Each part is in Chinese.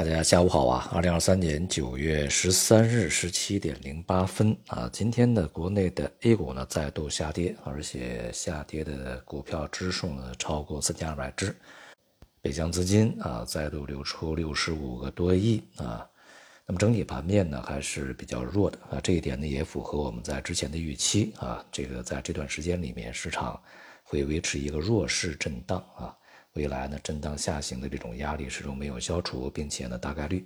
大家下午好啊！二零二三年九月十三日十七点零八分啊，今天的国内的 A 股呢再度下跌，而且下跌的股票支数呢超过三千二百只，北向资金啊再度流出六十五个多亿啊。那么整体盘面呢还是比较弱的啊，这一点呢也符合我们在之前的预期啊，这个在这段时间里面市场会维持一个弱势震荡啊。未来呢，震荡下行的这种压力始终没有消除，并且呢，大概率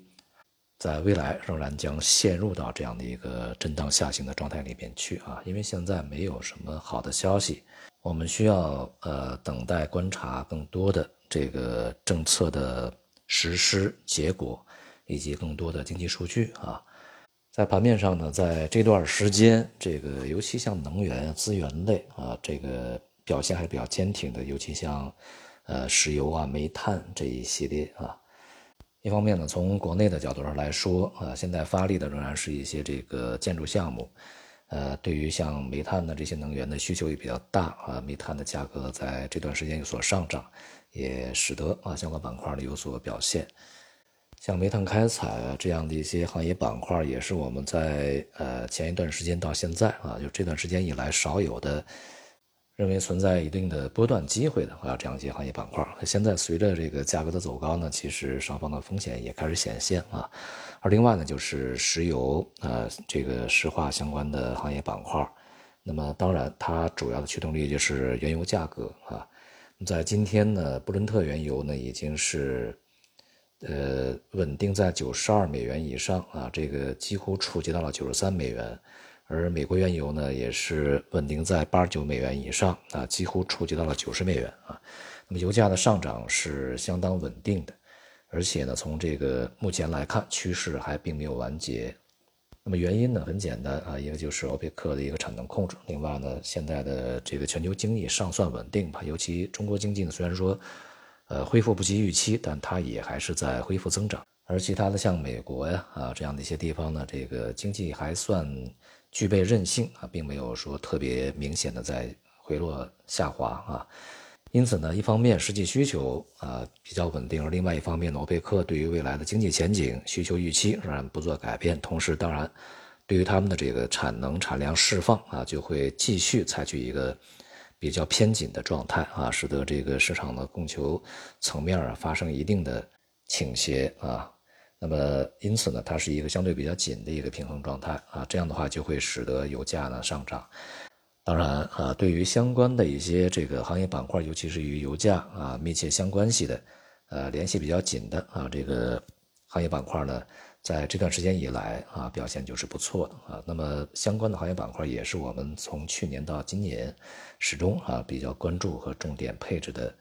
在未来仍然将陷入到这样的一个震荡下行的状态里面去啊。因为现在没有什么好的消息，我们需要呃等待观察更多的这个政策的实施结果，以及更多的经济数据啊。在盘面上呢，在这段时间，这个尤其像能源资源类啊，这个表现还是比较坚挺的，尤其像。呃，石油啊、煤炭这一系列啊，一方面呢，从国内的角度上来说啊，现在发力的仍然是一些这个建筑项目，呃，对于像煤炭的这些能源的需求也比较大啊，煤炭的价格在这段时间有所上涨，也使得啊相关板块呢有所表现。像煤炭开采啊这样的一些行业板块，也是我们在呃前一段时间到现在啊，就这段时间以来少有的。认为存在一定的波段机会的啊，这样一些行业板块，现在随着这个价格的走高呢，其实上方的风险也开始显现啊。而另外呢，就是石油啊，这个石化相关的行业板块，那么当然它主要的驱动力就是原油价格啊。在今天呢，布伦特原油呢已经是呃稳定在九十二美元以上啊，这个几乎触及到了九十三美元。而美国原油呢，也是稳定在八十九美元以上啊，几乎触及到了九十美元啊。那么油价的上涨是相当稳定的，而且呢，从这个目前来看，趋势还并没有完结。那么原因呢，很简单啊，一个就是欧佩克的一个产能控制，另外呢，现在的这个全球经济尚算稳定吧，尤其中国经济呢，虽然说呃恢复不及预期，但它也还是在恢复增长。而其他的像美国呀啊这样的一些地方呢，这个经济还算。具备韧性啊，并没有说特别明显的在回落下滑啊，因此呢，一方面实际需求啊比较稳定，而另外一方面呢，欧佩克对于未来的经济前景需求预期仍然不做改变，同时当然，对于他们的这个产能产量释放啊，就会继续采取一个比较偏紧的状态啊，使得这个市场的供求层面啊发生一定的倾斜啊。那么，因此呢，它是一个相对比较紧的一个平衡状态啊，这样的话就会使得油价呢上涨。当然啊，对于相关的一些这个行业板块，尤其是与油价啊密切相关系的，呃，联系比较紧的啊，这个行业板块呢，在这段时间以来啊，表现就是不错的啊。那么，相关的行业板块也是我们从去年到今年始终啊比较关注和重点配置的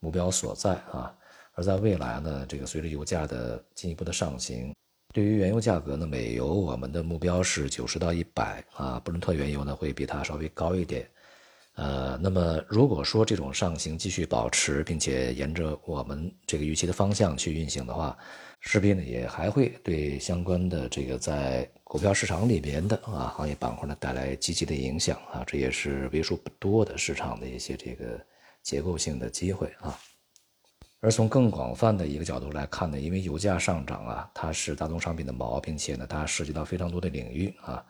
目标所在啊。而在未来呢，这个随着油价的进一步的上行，对于原油价格呢，美油我们的目标是九十到一百啊，布伦特原油呢会比它稍微高一点，呃，那么如果说这种上行继续保持，并且沿着我们这个预期的方向去运行的话，势必呢也还会对相关的这个在股票市场里边的啊行业板块呢带来积极的影响啊，这也是为数不多的市场的一些这个结构性的机会啊。而从更广泛的一个角度来看呢，因为油价上涨啊，它是大宗商品的锚，并且呢，它涉及到非常多的领域啊，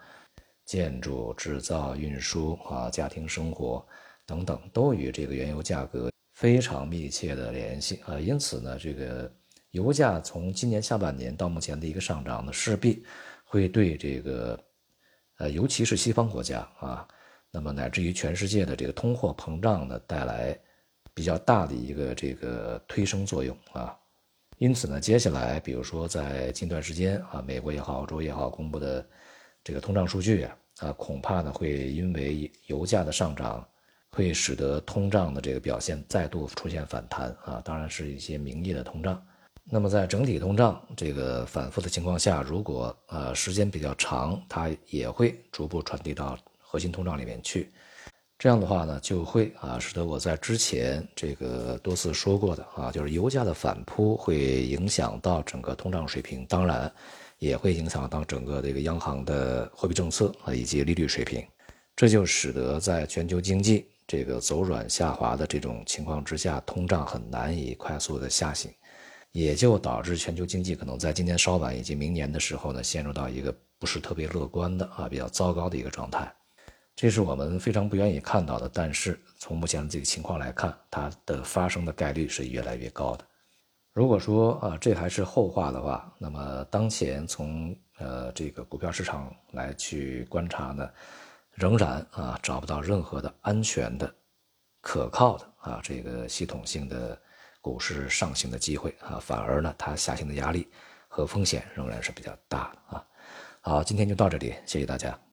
建筑、制造、运输啊、家庭生活等等，都与这个原油价格非常密切的联系啊。因此呢，这个油价从今年下半年到目前的一个上涨呢，势必会对这个呃，尤其是西方国家啊，那么乃至于全世界的这个通货膨胀呢，带来。比较大的一个这个推升作用啊，因此呢，接下来比如说在近段时间啊，美国也好，欧洲也好，公布的这个通胀数据啊，啊，恐怕呢会因为油价的上涨，会使得通胀的这个表现再度出现反弹啊，当然是一些名义的通胀。那么在整体通胀这个反复的情况下，如果呃时间比较长，它也会逐步传递到核心通胀里面去。这样的话呢，就会啊，使得我在之前这个多次说过的啊，就是油价的反扑会影响到整个通胀水平，当然也会影响到整个这个央行的货币政策啊以及利率水平，这就使得在全球经济这个走软下滑的这种情况之下，通胀很难以快速的下行，也就导致全球经济可能在今年稍晚以及明年的时候呢，陷入到一个不是特别乐观的啊，比较糟糕的一个状态。这是我们非常不愿意看到的，但是从目前的这个情况来看，它的发生的概率是越来越高的。如果说啊，这还是后话的话，那么当前从呃这个股票市场来去观察呢，仍然啊找不到任何的安全的、可靠的啊这个系统性的股市上行的机会啊，反而呢它下行的压力和风险仍然是比较大的啊。好，今天就到这里，谢谢大家。